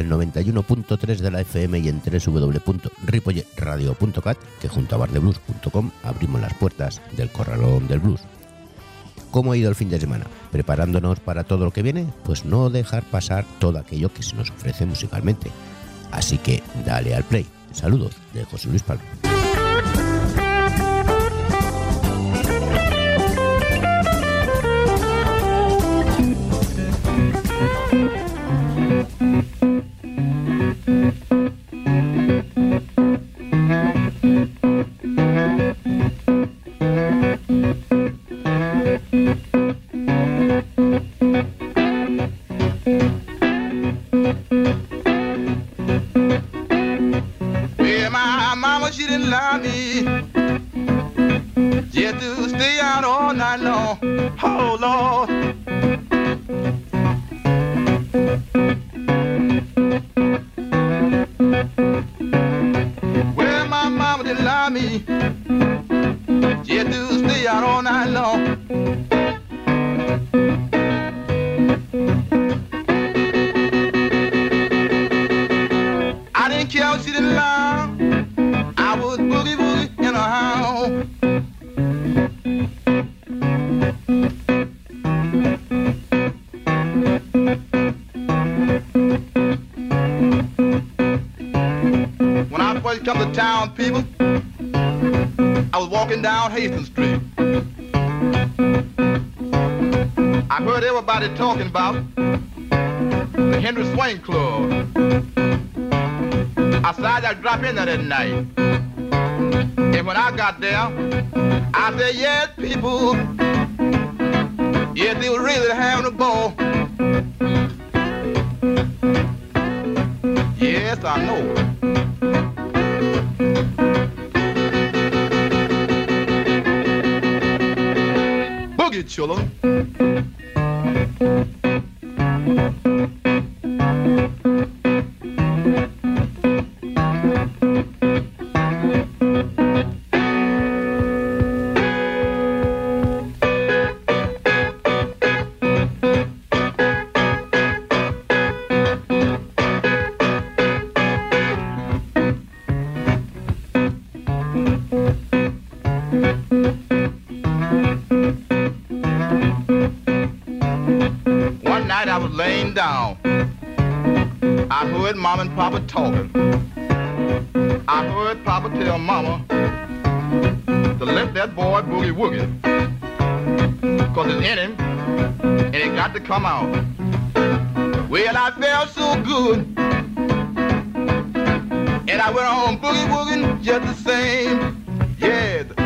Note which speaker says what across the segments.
Speaker 1: el 91.3 de la FM y en www.ripolleradio.cat, que junto a bardeblues.com abrimos las puertas del corralón del blues. ¿Cómo ha ido el fin de semana? ¿Preparándonos para todo lo que viene? Pues no dejar pasar todo aquello que se nos ofrece musicalmente. Así que dale al play. Saludos de José Luis Palma.
Speaker 2: Everybody talking about the Henry Swain Club. I decided I'd drop in there that night. And when I got there, I said, yes, people, yes, they were really having a ball. boogie, just the same. Yeah.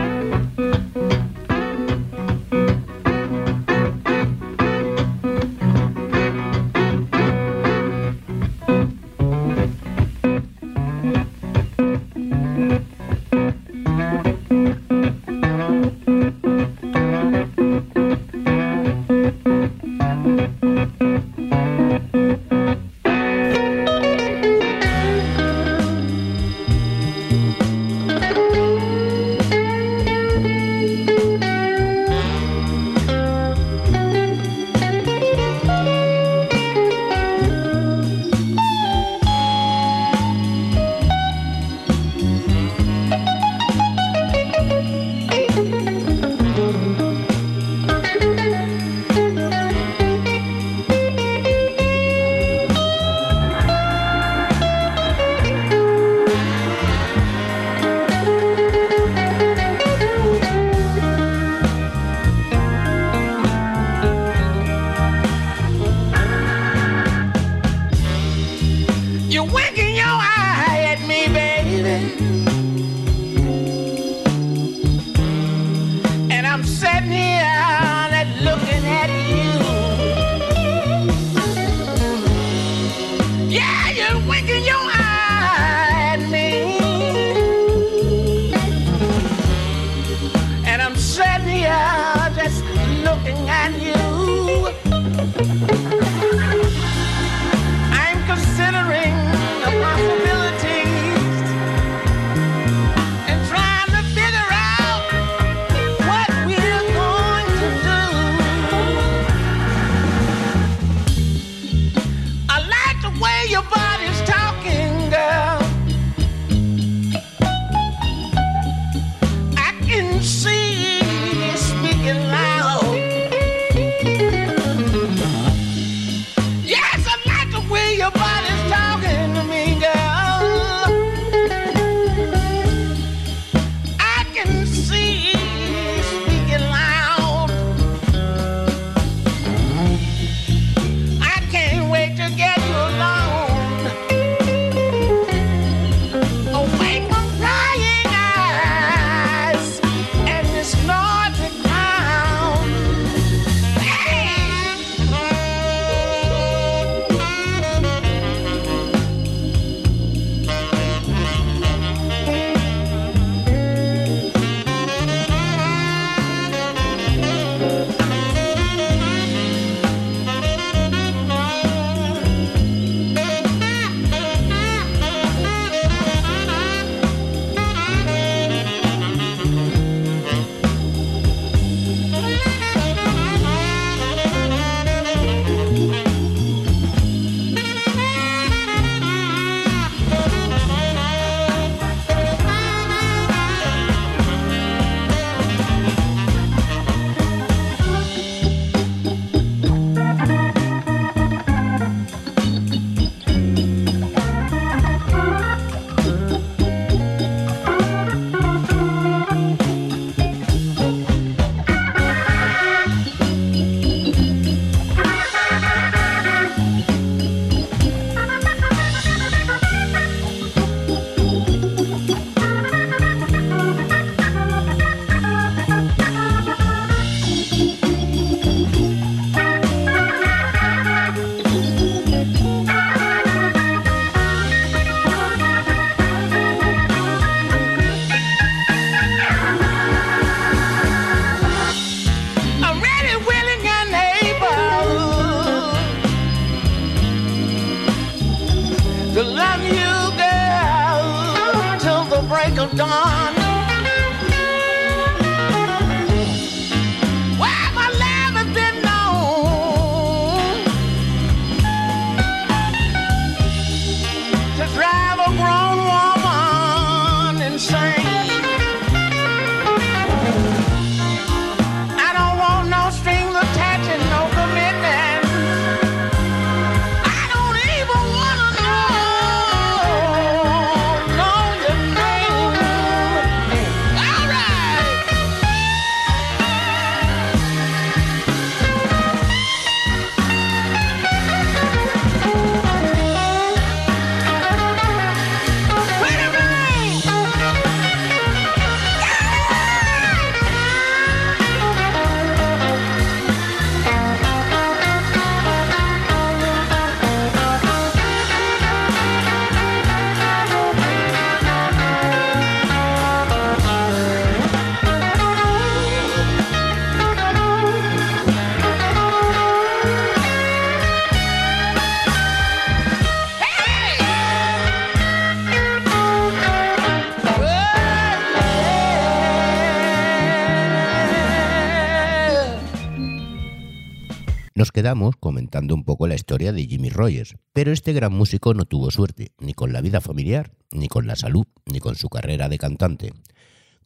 Speaker 1: quedamos comentando un poco la historia de Jimmy Rogers, pero este gran músico no tuvo suerte, ni con la vida familiar, ni con la salud, ni con su carrera de cantante.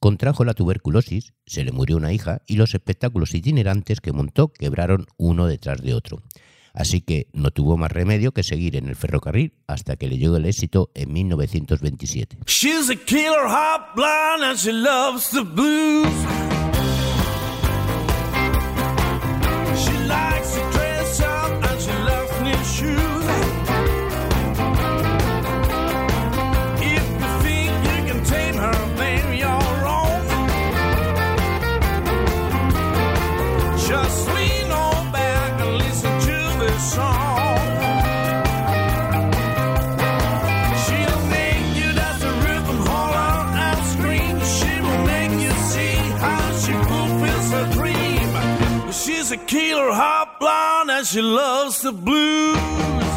Speaker 1: Contrajo la tuberculosis, se le murió una hija y los espectáculos itinerantes que montó quebraron uno detrás de otro. Así que no tuvo más remedio que seguir en el ferrocarril hasta que le llegó el éxito en 1927.
Speaker 3: She's a killer, hot blind and she loves the blues. tequila, hot blonde, and she loves the blues.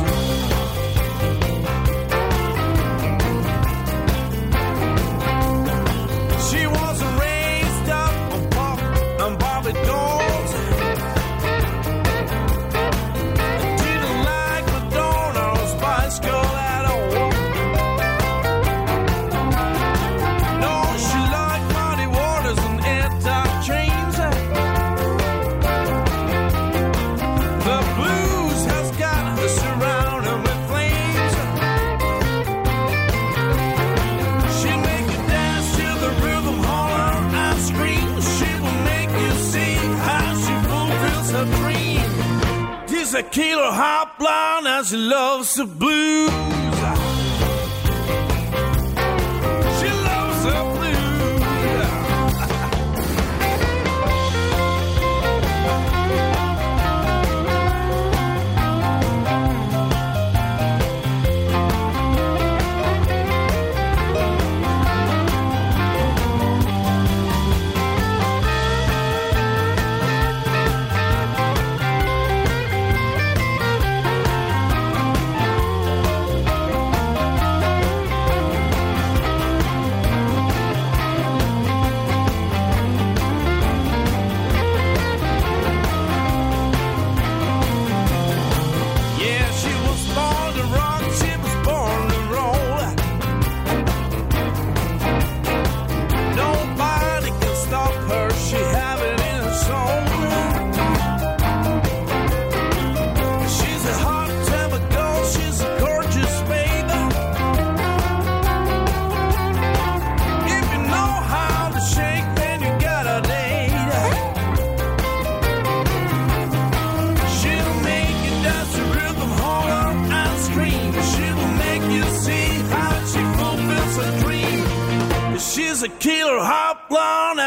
Speaker 3: tequila hot blonde now she loves the blues.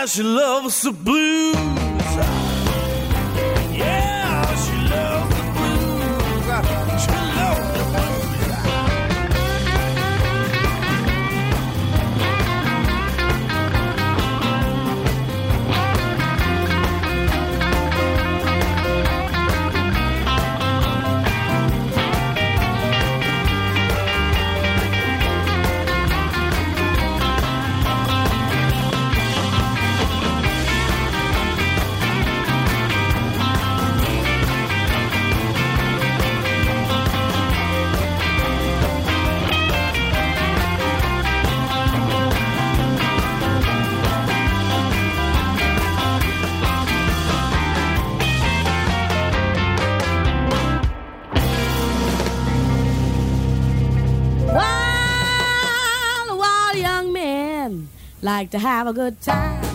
Speaker 3: She love's the
Speaker 4: blue. like to have a good time.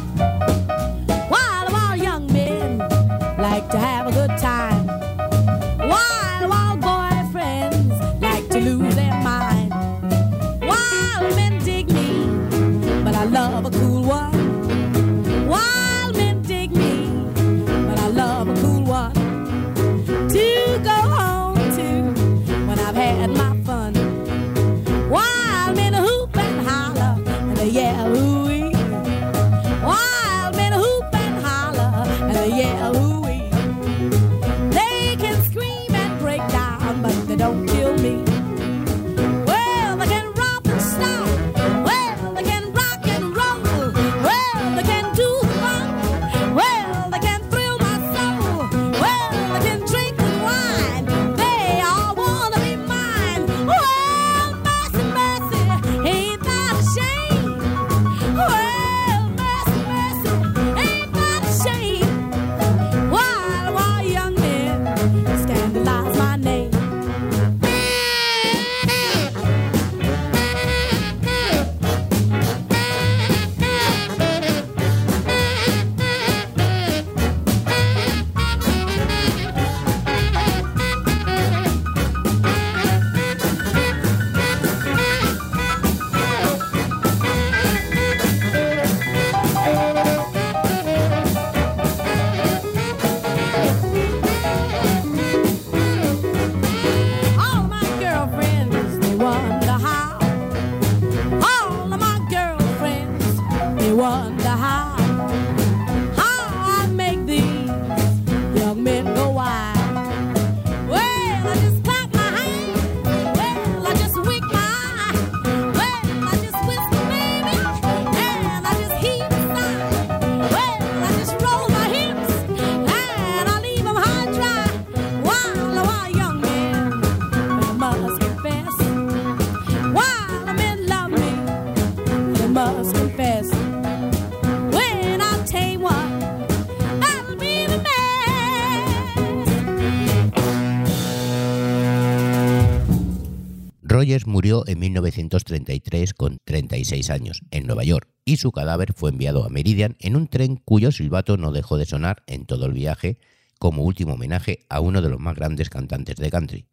Speaker 1: Murió en 1933 con 36 años en Nueva York y su cadáver fue enviado a Meridian en un tren cuyo silbato no dejó de sonar en todo el viaje como último homenaje a uno de los más grandes cantantes de country,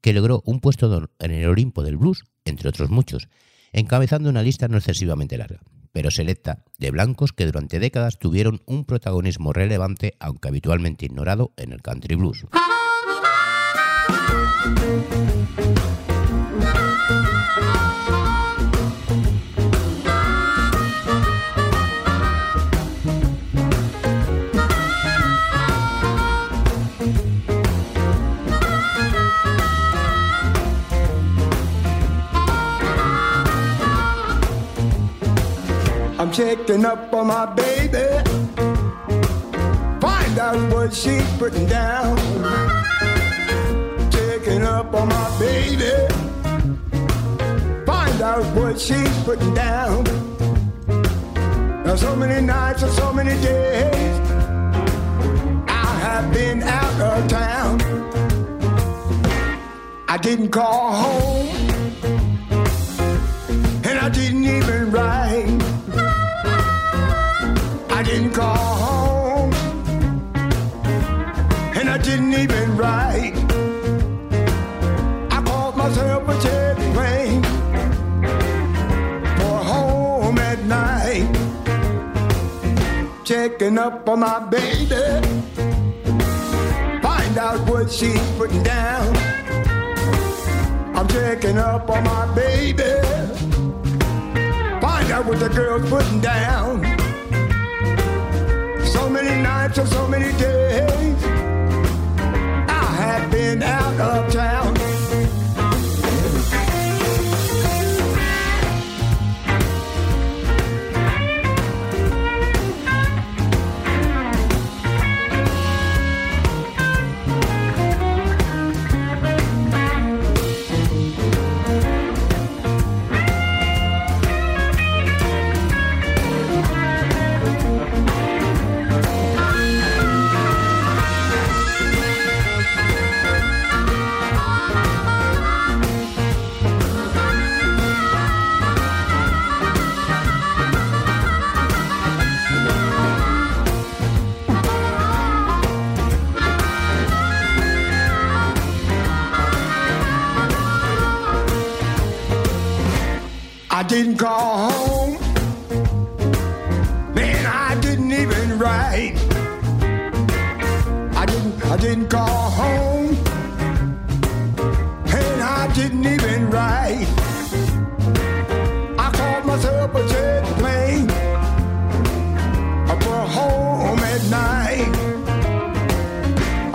Speaker 1: que logró un puesto en el Olimpo del blues, entre otros muchos, encabezando una lista no excesivamente larga, pero selecta, de blancos que durante décadas tuvieron un protagonismo relevante, aunque habitualmente ignorado, en el country blues.
Speaker 5: Checking up on my baby. Find out what she's putting down. Checking up on my baby. Find out what she's putting down. Now, so many nights and so many days. I have been out of town. I didn't call home. Checking up on my baby, find out what she's putting down. I'm checking up on my baby, find out what the girl's putting down so many nights and so many days I have been out of town.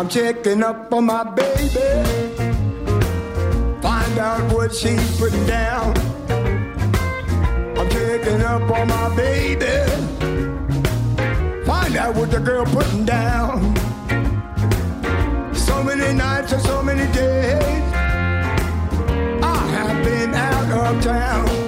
Speaker 5: I'm checking up on my baby. Find out what she's putting down. I'm checking up on my baby. Find out what the girl putting down. So many nights and so many days. I have been out of town.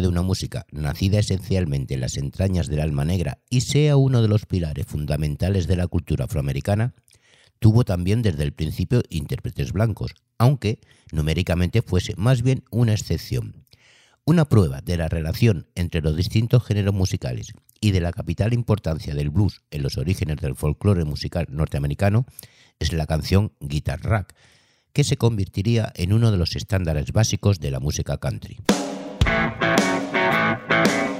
Speaker 1: de una música nacida esencialmente en las entrañas del alma negra y sea uno de los pilares fundamentales de la cultura afroamericana, tuvo también desde el principio intérpretes blancos, aunque numéricamente fuese más bien una excepción. Una prueba de la relación entre los distintos géneros musicales y de la capital importancia del blues en los orígenes del folclore musical norteamericano es la canción Guitar Rack, que se convertiría en uno de los estándares básicos de la música country.
Speaker 3: Música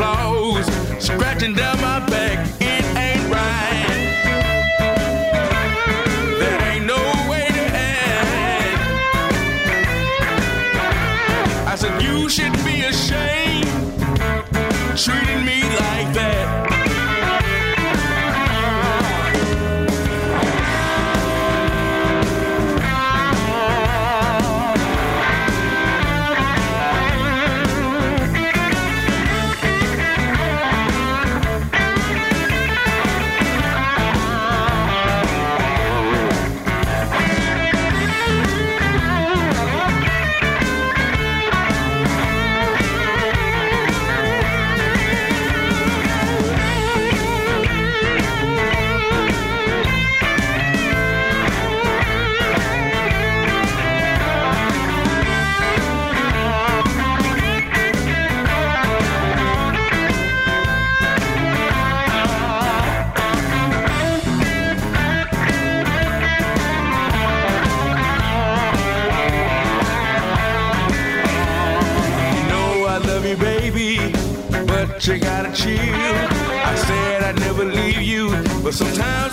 Speaker 3: applause, scratching down my
Speaker 6: but sometimes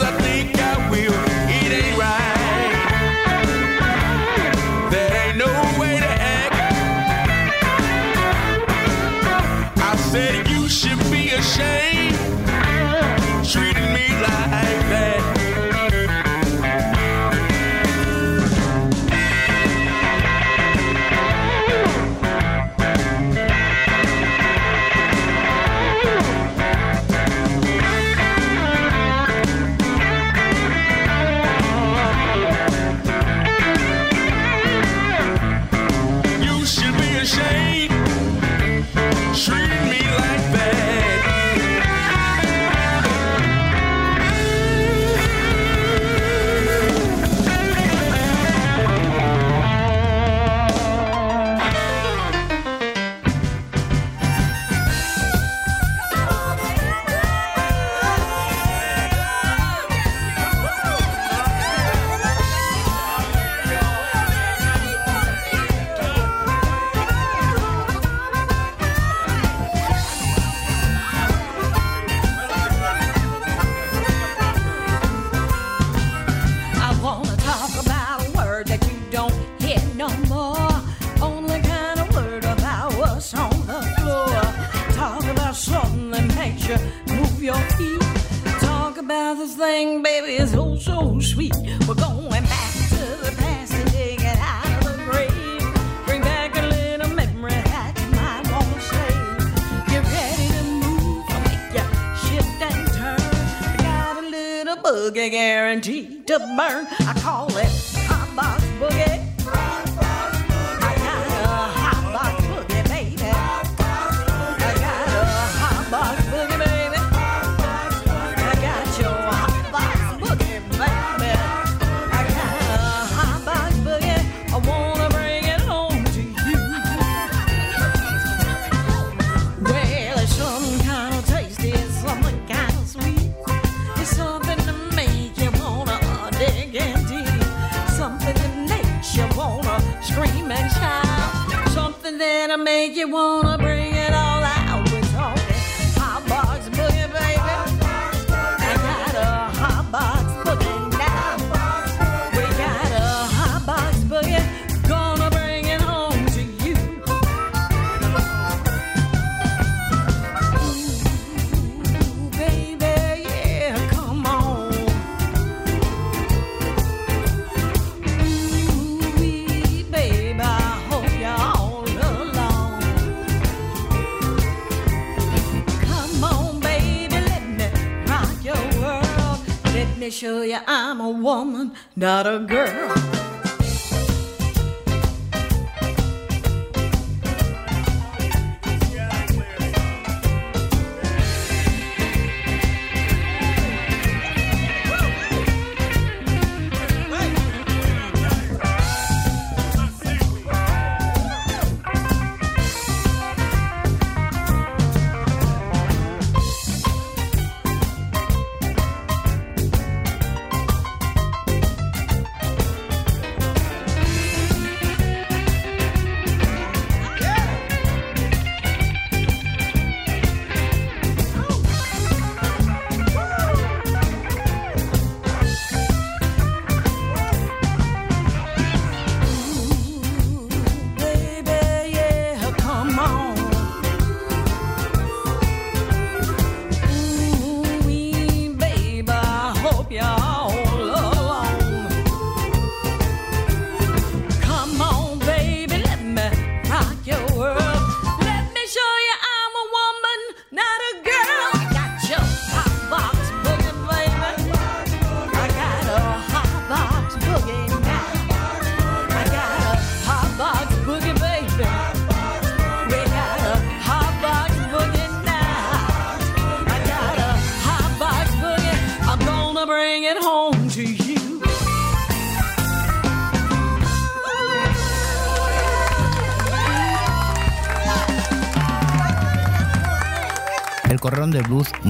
Speaker 7: not a girl.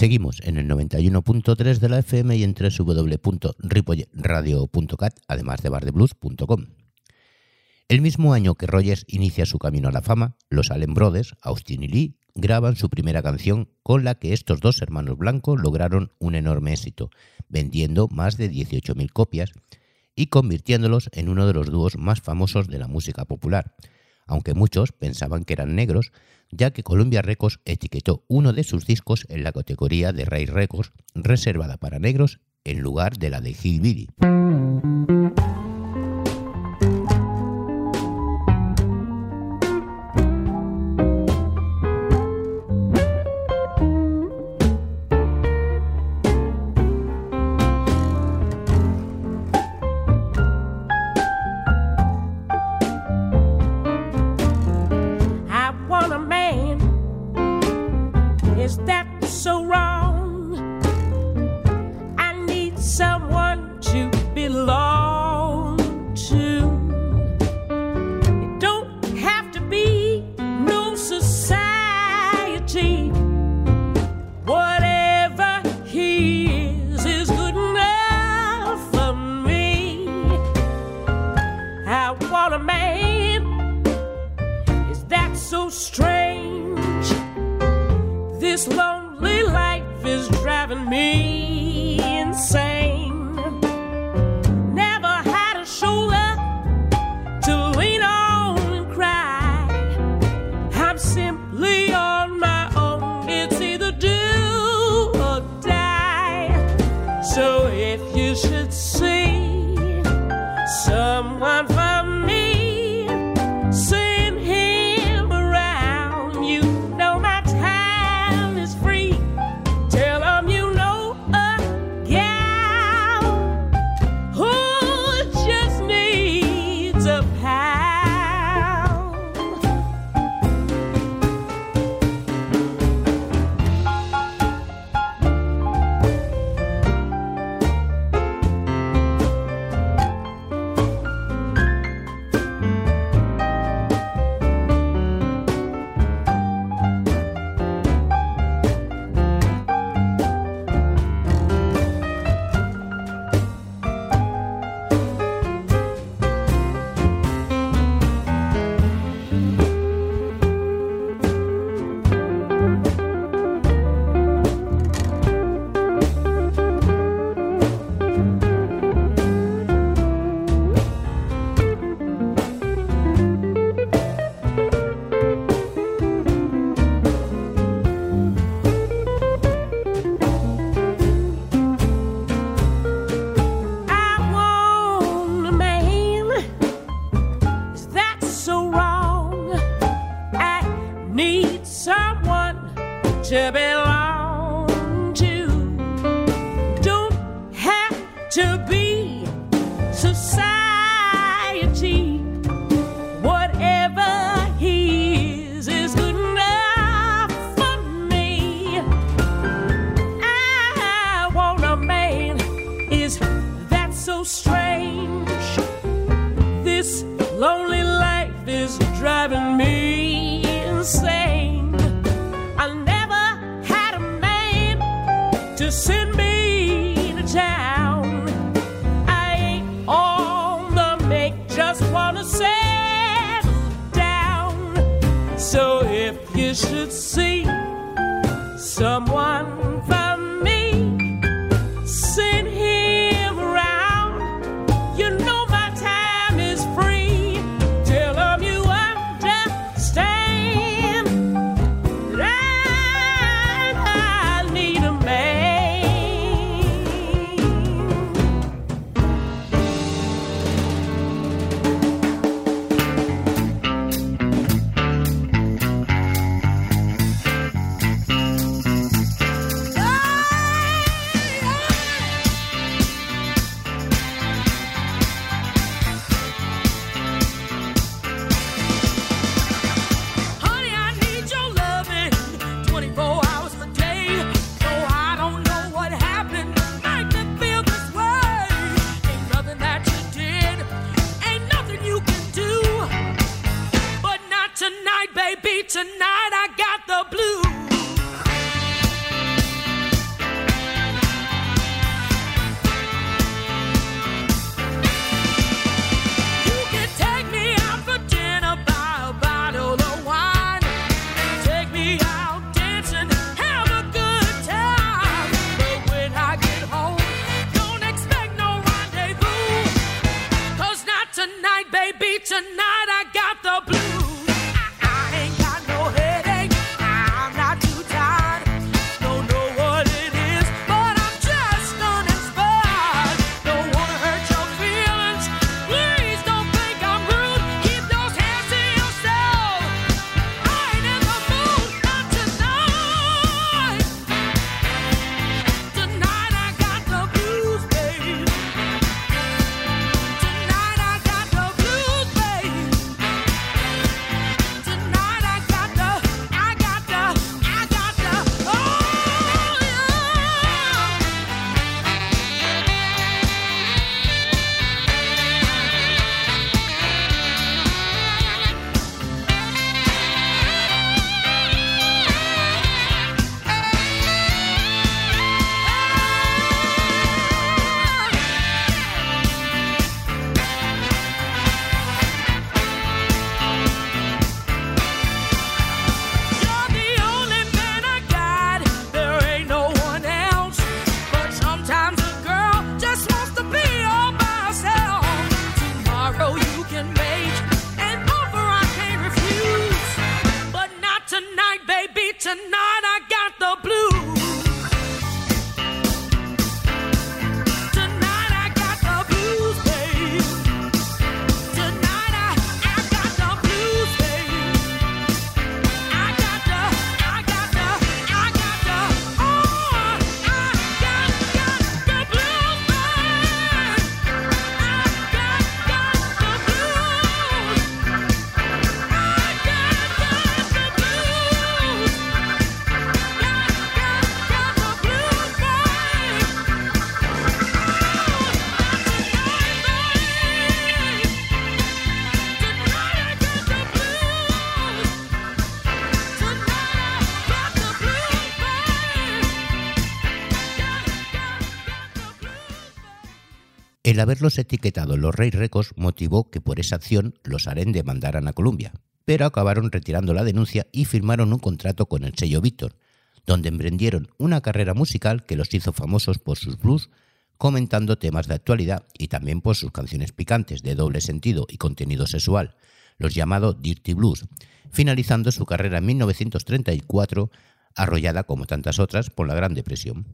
Speaker 4: Seguimos en el 91.3 de la FM y en www.ripoyradio.cat, además de bardeblues.com. El mismo año que Rogers inicia su camino a la fama, los Allen Brothers, Austin y Lee, graban su primera canción con la que estos dos hermanos blancos lograron un enorme éxito, vendiendo más de 18.000 copias y convirtiéndolos en uno de los dúos más famosos de la música popular, aunque muchos pensaban que eran negros, ya que Columbia Records etiquetó uno de sus discos en la categoría de Ray Records, reservada para negros, en lugar de la de Hillbilly.
Speaker 8: You should see someone
Speaker 9: El haberlos etiquetado los Rey Recos motivó que por esa acción los Aren demandaran a Colombia, pero acabaron retirando la denuncia y firmaron un contrato con el sello Víctor, donde emprendieron una carrera musical que los hizo famosos por sus blues, comentando temas de actualidad y también por sus canciones picantes de doble sentido y contenido sexual, los llamados Dirty Blues, finalizando su carrera en 1934, arrollada como tantas otras por la Gran Depresión.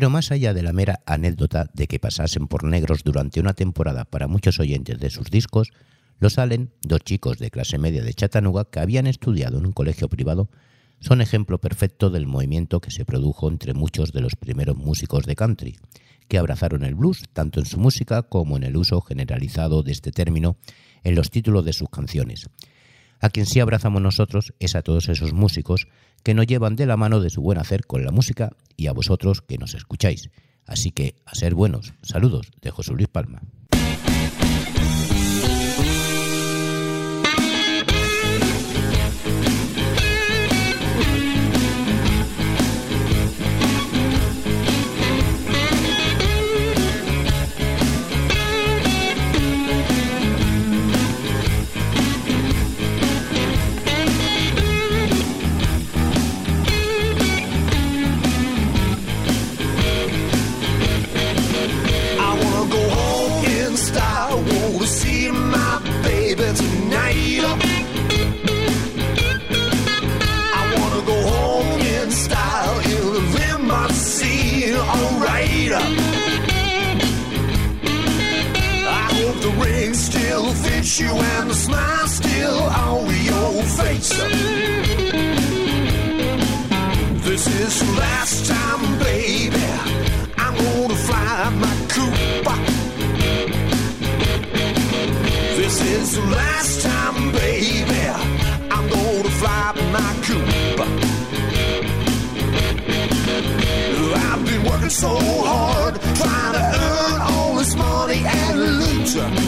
Speaker 1: Pero más allá de la mera anécdota de que pasasen por negros durante una temporada para muchos oyentes de sus discos, los salen dos chicos de clase media de Chattanooga que habían estudiado en un colegio privado son ejemplo perfecto del movimiento que se produjo entre muchos de los primeros músicos de country, que abrazaron el blues tanto en su música como en el uso generalizado de este término en los títulos de sus canciones. A quien sí abrazamos nosotros es a todos esos músicos que nos llevan de la mano de su buen hacer con la música y a vosotros que nos escucháis. Así que a ser buenos. Saludos de José Luis Palma.
Speaker 10: The ring still fits you and the smile still on your face. This is the last time, baby. I'm gonna fly my Cooper. This is the last time, baby. I'm gonna fly my Cooper. I've been working so hard trying to earn all this money and.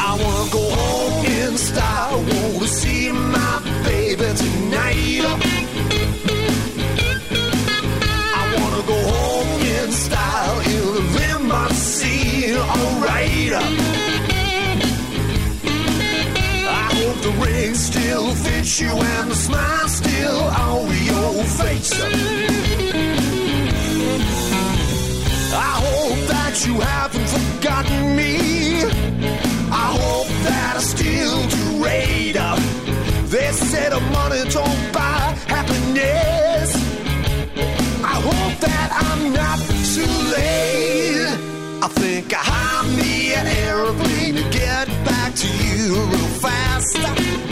Speaker 10: I wanna go home in style. Wanna see my baby tonight. I wanna go home in style in a limousine. Alright. I hope the ring still fits you and the smile still on your face. You haven't forgotten me. I hope that I still do radar. They said money don't buy happiness. I hope that I'm not too late. I think I hire me an airplane to get back to you real fast.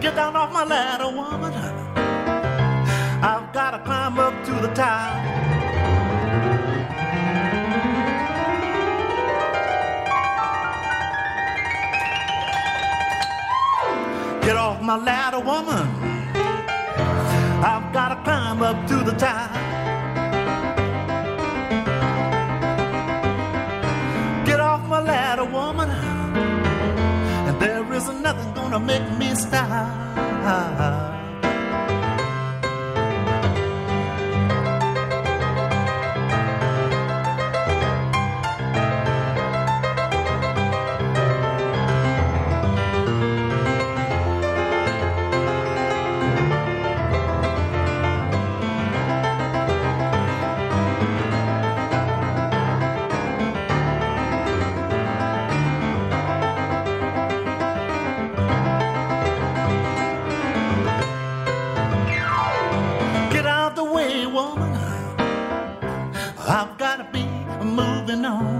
Speaker 10: get
Speaker 11: down off my ladder, woman. I've got to climb up to the top. Get off my ladder, woman. I've got to climb up to the top. Get off my ladder, woman. And there is nothing gonna make me moving on.